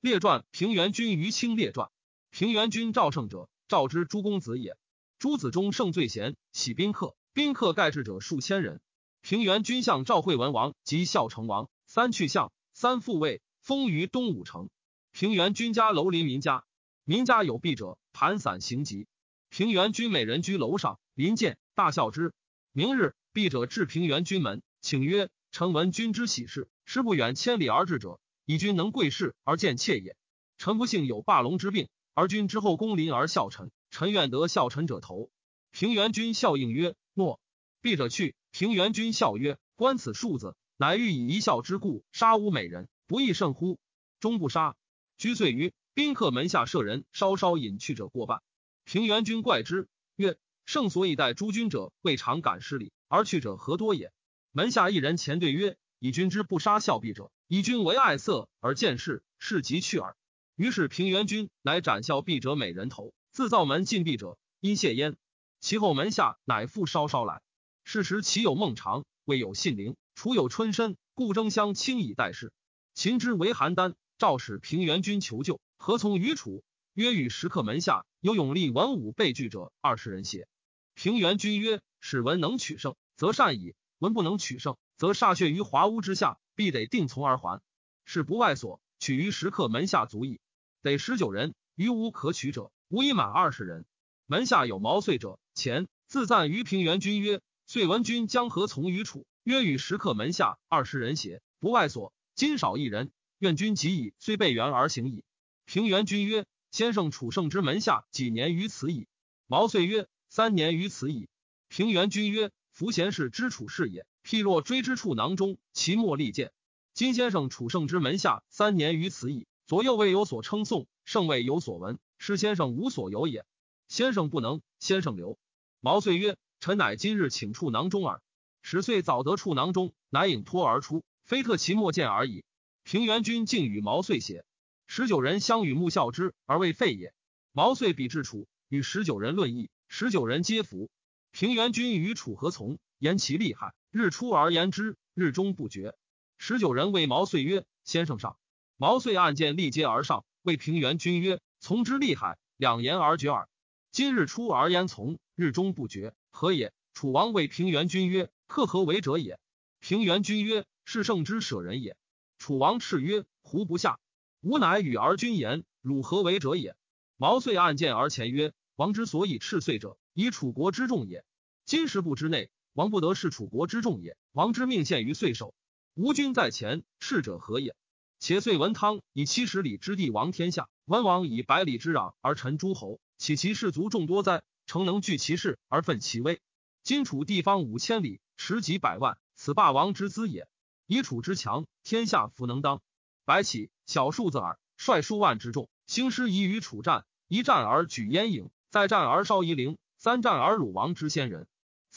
列传平原君于清列传平原君赵胜者，赵之诸公子也。诸子中胜最贤，喜宾客，宾客盖至者数千人。平原君相赵惠文王及孝成王三去相，三复位，封于东武城。平原君家楼临民家，民家有弊者，盘散行疾。平原君美人居楼上，临见，大笑之。明日，弊者至平原君门，请曰：“臣闻君之喜事，师不远千里而至者，以君能贵事而见妾也。臣不幸有霸龙之病，而君之后宫临而笑臣，臣愿得笑臣者头。”平原君笑应曰：“诺。”敝者去。平原君笑曰：“观此数字，乃欲以一笑之故杀吾美人，不亦甚乎？”终不杀。居岁于宾客门下舍人稍稍隐去者过半。平原君怪之曰：“圣所以待诸君者，未尝敢失礼，而去者何多也？”门下一人前对曰：“以君之不杀笑敝者，以君为爱色而见事，是即去耳。”于是平原君乃斩笑敝者美人头，自造门禁闭者，因谢焉。其后门下乃复稍稍来。是时其有孟尝，未有信陵，楚有春申，故争相轻以待事。秦之为邯郸，赵使平原君求救，何从于楚？曰：与食客门下有勇力文武备惧者二十人邪？平原君曰：使文能取胜，则善矣；文不能取胜，则歃血于华屋之下，必得定从而还。是不外所，取于食客门下足矣。得十九人，于无可取者，无以满二十人。门下有毛遂者，前自赞于平原君曰。遂闻君将何从于楚？曰：与食客门下二十人邪？不外所。今少一人，愿君即以。虽备援而行矣。平原君曰：先生楚胜之门下几年于此矣？毛遂曰：三年于此矣。平原君曰：夫贤士之楚事也。譬若追之处囊中，其莫利剑。今先生楚圣之门下三年于此矣。左右未有所称颂，圣未有所闻，师先生无所有也。先生不能，先生留。毛遂曰。臣乃今日请处囊中耳。十岁早得处囊中，乃引托而出，非特其莫见而已。平原君竟与毛遂写。十九人相与目笑之，而未废也。毛遂比至楚，与十九人论议，十九人皆服。平原君与楚何从？言其厉害，日出而言之，日中不绝。十九人谓毛遂曰：“先生上。”毛遂按剑立阶而上，谓平原君曰：“从之厉害，两言而绝耳。今日出而言从，日中不绝。”何也？楚王谓平原君曰：“克何为者也？”平原君曰：“是圣之舍人也。”楚王叱曰：“胡不下？吾乃与而君言，汝何为者也？”毛遂按剑而前曰：“王之所以斥遂者，以楚国之众也。今时不之内，王不得是楚国之众也。王之命献于岁首，吾君在前，斥者何也？且遂文汤以七十里之地王天下，文王以百里之壤而臣诸侯，岂其士卒众多哉？”诚能聚其势而奋其威。今楚地方五千里，持几百万，此霸王之资也。以楚之强，天下弗能当。白起小数字耳，率数万之众，兴师以与楚战。一战而举燕营，再战而烧夷陵，三战而鲁王之先人。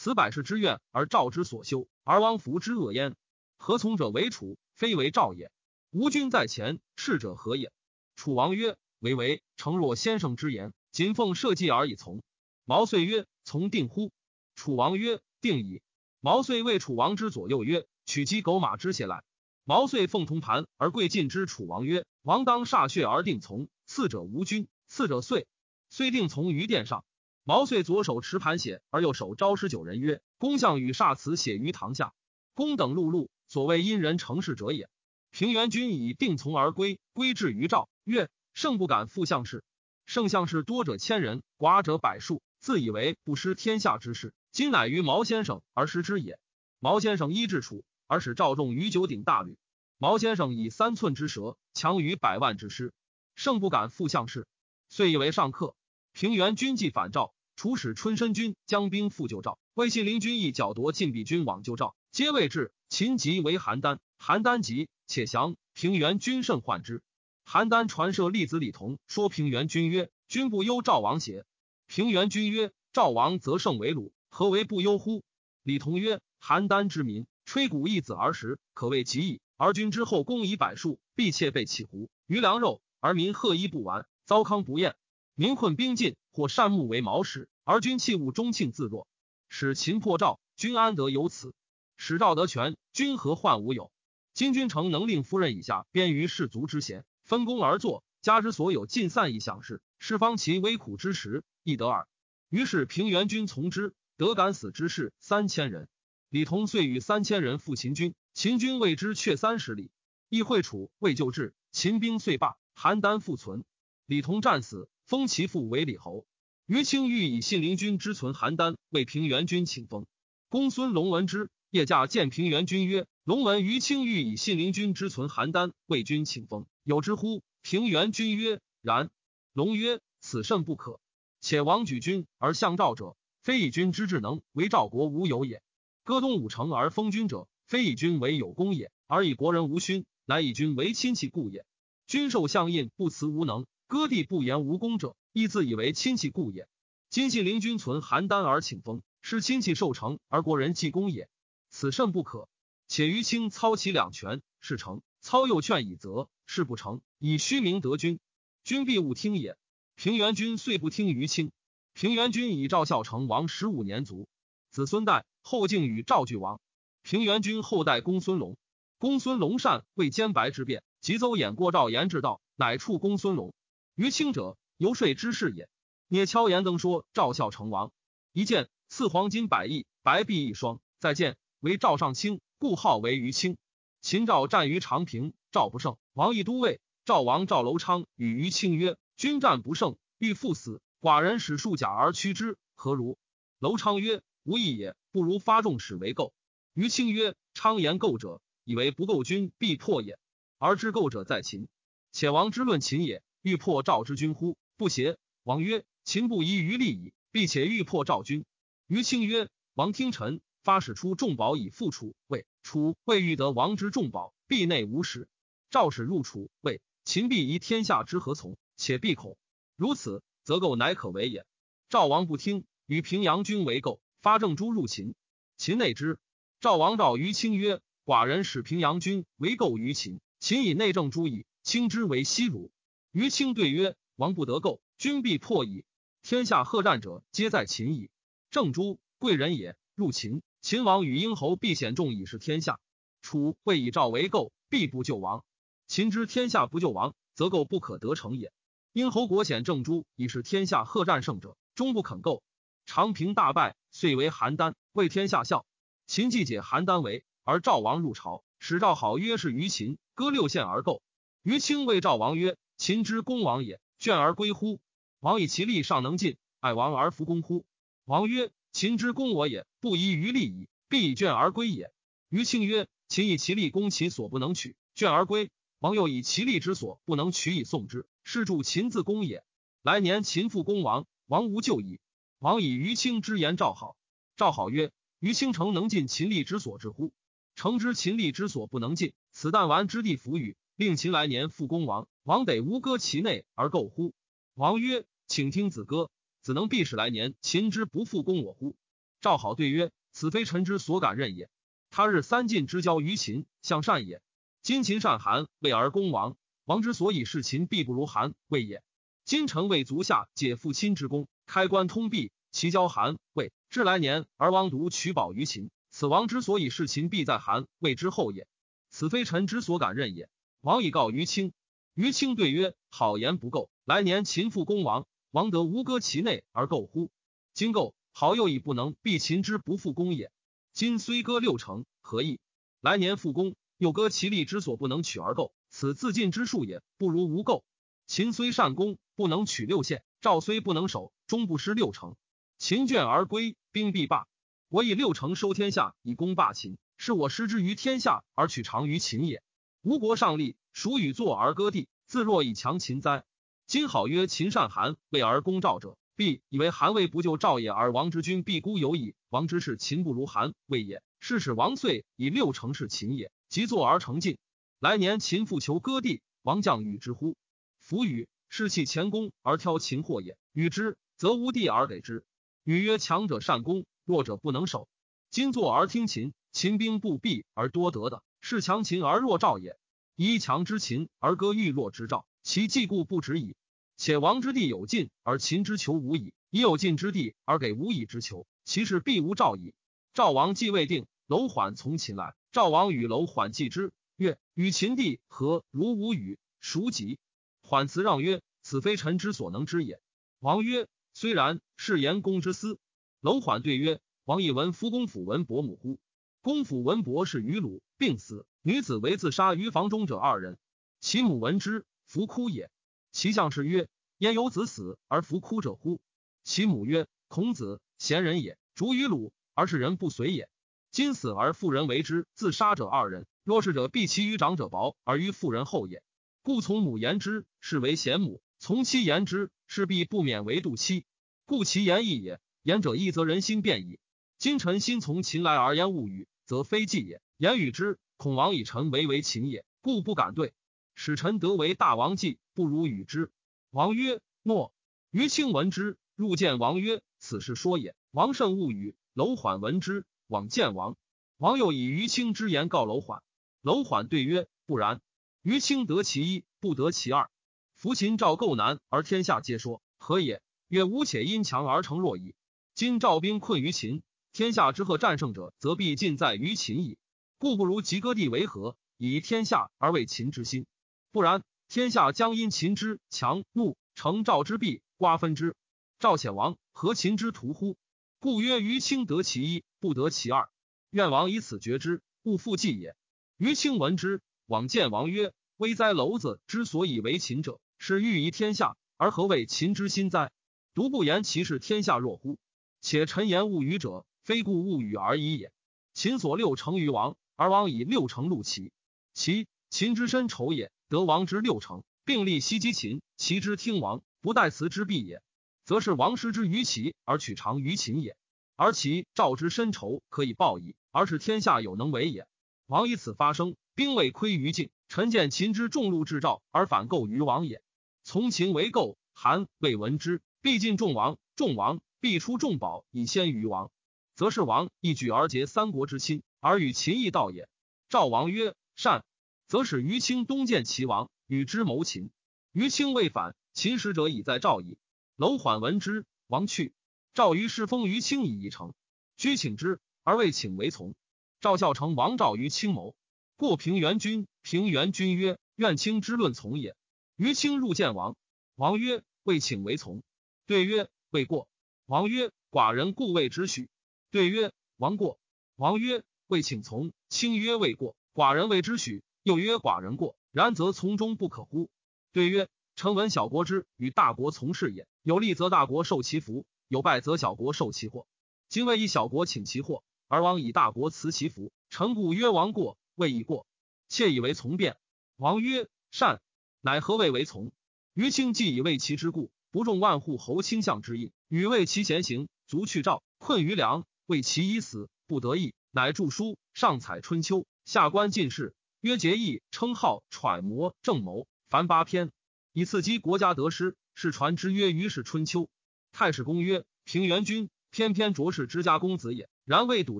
此百世之愿而赵之所修，而王弗之恶焉。何从者为楚，非为赵也。吴君在前，斥者何也？楚王曰：唯唯，诚若先生之言，谨奉社稷而以从。毛遂曰：“从定乎？”楚王曰：“定矣。”毛遂谓楚王之左右曰：“取其狗马之血来。”毛遂奉铜盘而跪尽之。楚王曰：“王当歃血而定从。次者无君，次者遂。遂定从于殿上。毛遂左手持盘血，而右手招师九人曰：‘公相与煞辞血于堂下。’公等碌碌，所谓因人成事者也。平原君以定从而归，归至于赵，曰：‘圣不敢复相事。圣相事多者千人，寡者百数。’自以为不失天下之事，今乃于毛先生而失之也。毛先生医治楚，而使赵仲于九鼎大吕。毛先生以三寸之舌，强于百万之师，胜不敢复相事，遂以为上客。平原军既反赵，楚使春申军将兵复救赵，魏信陵军亦剿夺晋鄙军往救赵，皆未至。秦即为邯郸，邯郸急，且降。平原君甚患之。邯郸传舍立子李同说平原君曰：“君不忧赵王邪？”平原君曰：“赵王则胜为鲁，何为不忧乎？”李同曰：“邯郸之民，吹鼓一子而食，可谓极矣。而君之后攻以百数，必妾被弃胡余粮肉，而民贺衣不完，糟糠不厌。民困兵尽，或善木为毛使，而君器物中庆自若。使秦破赵，君安得有此？使赵得权，君何患无有？今君诚能令夫人以下编于士卒之贤，分工而作，家之所有尽散以享事，是方其危苦之时，亦得耳。于是平原君从之，得敢死之士三千人。李同遂与三千人赴秦军，秦军为之却三十里。亦会楚未救治，秦兵遂罢，邯郸复存。李同战死，封其父为李侯。于清欲以信陵君之存邯郸为平原君请封。公孙龙闻之，夜驾见平原君曰：“龙闻于清欲以信陵君之存邯郸为君请封，有之乎？”平原君曰：“然。”龙曰：“此甚不可。且王举君而相赵者，非以君之智能为赵国无有也。歌东五城而封君者，非以君为有功也，而以国人无勋。”乃以君为亲戚故也。君受相印，不辞无能；割地不言无功者，亦自以为亲戚故也。今信陵君存邯郸而请封，是亲戚受成而国人济功也。此甚不可。且于卿操其两权，是成；操又劝以责，是不成。以虚名得君，君必勿听也。平原君遂不听于卿。平原君以赵孝成王十五年卒，子孙代后敬与赵具王。平原君后代公孙龙。公孙龙善为兼白之变，即邹衍过赵延之道，乃处公孙龙于清者游说之事也。聂敲言登说赵孝成王一见赐黄金百亿，白璧一双。再见为赵上卿，故号为于清。秦赵战于长平，赵不胜，王亦都尉。赵王赵楼昌与于清曰：“君战不胜，欲赴死，寡人使数甲而驱之，何如？”楼昌曰：“无益也，不如发众使为构。”于清曰：“昌言构者。”以为不够军必破也，而知构者在秦。且王之论秦也，欲破赵之君乎？不邪。王曰：秦不遗于利矣，必且欲破赵军。于清曰：王听臣，发使出重宝以复楚。魏楚未欲得王之重宝，必内无使。赵使入楚，魏秦必疑天下之何从？且必恐如此，则构乃可为也。赵王不听，与平阳君为构，发郑诸入秦。秦内之。赵王召于清曰。寡人使平阳君为构于秦，秦以内政诸矣，卿之为西辱。于清对曰：王不得构，君必破矣。天下贺战者，皆在秦矣。郑诸贵人也，入秦，秦王与英侯必显众以示天下。楚会以赵为构，必不救王。秦之天下不救王，则构不可得成也。英侯国显郑诸以示天下贺战胜者，终不肯构。长平大败，遂为邯郸，为天下笑。秦既解邯郸围。而赵王入朝，使赵好曰：“是于秦，割六县而构。”于清谓赵王曰：“秦之公王也，倦而归乎？王以其力尚能进，爱王而弗公乎？”王曰：“秦之公我也，不遗于利矣，必以倦而归也。”于庆曰：“秦以其力攻其所不能取，倦而归；王又以其力之所不能取以送之，是助秦自攻也。来年秦复攻王，王无救矣。王以于清之言赵好，赵好曰：‘于清诚能尽秦力之所至乎？’诚知秦力之所不能尽，此弹丸之地弗与，令秦来年复攻王，王得无歌其内而构乎？王曰：“请听子歌，子能必使来年秦之不复攻我乎？”赵好对曰：“此非臣之所敢任也。他日三晋之交于秦，向善也。今秦善韩魏而攻王，王之所以事秦必不如韩魏也。今臣为足下解父亲之功，开关通闭，其交韩魏，至来年而王独取宝于秦。”此王之所以事秦，必在韩魏之后也。此非臣之所敢任也。王以告于卿，于卿对曰：“好言不够。来年秦复攻王，王得无割其内而构乎？今构好又以不能，必秦之不复攻也。今虽割六城，何意？来年复攻，又割其利之所不能取而构，此自尽之术也，不如无构。秦虽善攻，不能取六县；赵虽不能守，终不失六城。秦倦而归，兵必罢。”我以六城收天下，以攻霸秦，是我失之于天下而取长于秦也。吴国上立，孰与坐而割地，自若以强秦哉？今好曰秦善韩魏而攻赵者，必以为韩魏不救赵也，而王之君必孤有矣。王之事秦不如韩魏也，是使王遂以六城是秦也，即坐而成进。来年秦复求割地，王将与之乎？夫与士弃前功而挑秦祸也。与之，则无地而给之。与曰：强者善攻。弱者不能守，今坐而听秦，秦兵不避而多得的，是强秦而弱赵也。依强之秦而割欲弱之赵，其计故不止矣。且王之地有尽而秦之求无矣，以有尽之地而给无以之求，其势必无赵矣。赵王既未定，楼缓从秦来，赵王与楼缓计之，曰：与秦地何如无与？孰己？缓辞让曰：“此非臣之所能知也。”王曰：“虽然，是言公之私。”楼缓对曰：“王亦闻夫公府文伯母乎？公府文伯是于鲁，病死，女子为自杀于房中者二人。其母闻之，弗哭也。其相士曰：‘焉有子死而弗哭者乎？’其母曰：‘孔子贤人也，逐于鲁，而是人不随也。今死而妇人为之，自杀者二人。若是者，必其于长者薄而于妇人厚也。故从母言之，是为贤母；从妻言之，是必不免为妒妻。故其言义也。’”言者一则人心变矣。今臣心从秦来而言物语，则非计也。言语之，恐王以臣为为秦也，故不敢对。使臣得为大王计，不如与之。王曰：诺。于清闻之，入见王曰：此事说也。王甚勿语。楼缓闻之，往见王。王又以于清之言告楼缓。楼缓对曰：不然。于清得其一，不得其二。夫秦赵构难，而天下皆说何也？曰：吾且因强而成弱矣。今赵兵困于秦，天下之贺战胜者，则必尽在于秦矣。故不如及割地为和，以天下而为秦之心。不然，天下将因秦之强怒，成赵之弊，瓜分之。赵且亡，何秦之徒乎？故曰：于卿得其一，不得其二。愿王以此决之，勿复计也。于卿闻之，往见王曰：危哉！楼子之所以为秦者，是欲移天下，而何谓秦之心哉？独不言其是天下若乎？且臣言勿语者，非故勿语而已也。秦所六成于王，而王以六成戮齐。齐秦之深仇也，得王之六成，并立袭击秦，齐之听王，不待辞之必也。则是王失之于齐，而取长于秦也。而其赵之深仇，可以报矣，而是天下有能为也。王以此发生，兵未窥于境。臣见秦之众禄至赵，而反构于王也。从秦为构，韩未闻之，必尽众王，众王。必出重宝以先于王，则是王一举而结三国之亲，而与秦义道也。赵王曰：“善。”则使于清东见齐王，与之谋秦。于清未反，秦使者已在赵矣。楼缓闻之，王去。赵于是封于清以一城，居请之，而未请为从。赵孝成王赵于清谋，过平原君。平原君曰：“愿卿之论从也。”于清入见王，王曰：“未请为从。”对曰：“未过。”王曰：“寡人故谓之许。”对曰：“王过。”王曰：“未请从。”卿曰：“未过。”寡人谓之许。又曰：“寡人过。”然则从中不可乎？对曰：“臣闻小国之与大国从事也，有利则大国受其福，有败则小国受其祸。今为以小国请其祸，而王以大国辞其福。臣故曰：王过，未以过。妾以为从变。”王曰：“善。”乃何谓为从？于卿既以为其之故。不重万户侯卿相之意，与为其贤行，卒去赵，困于梁，为其已死，不得意，乃著书上采春秋，下观进士，曰节义，称号，揣摩，正谋，凡八篇，以刺激国家得失，是传之曰于是春秋。太史公曰：平原君偏偏卓氏之家公子也，然未睹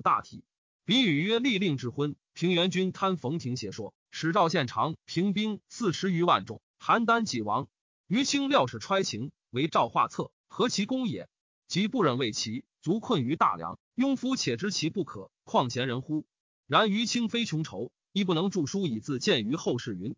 大体。比语曰：立令智昏，平原君贪冯庭邪说，使赵献长平兵四十余万众，邯郸己亡。于清料是揣情。为赵画策，何其功也！即不忍为其，卒困于大梁。庸夫且知其不可，况贤人乎？然于卿非穷愁，亦不能著书以自见于后世。云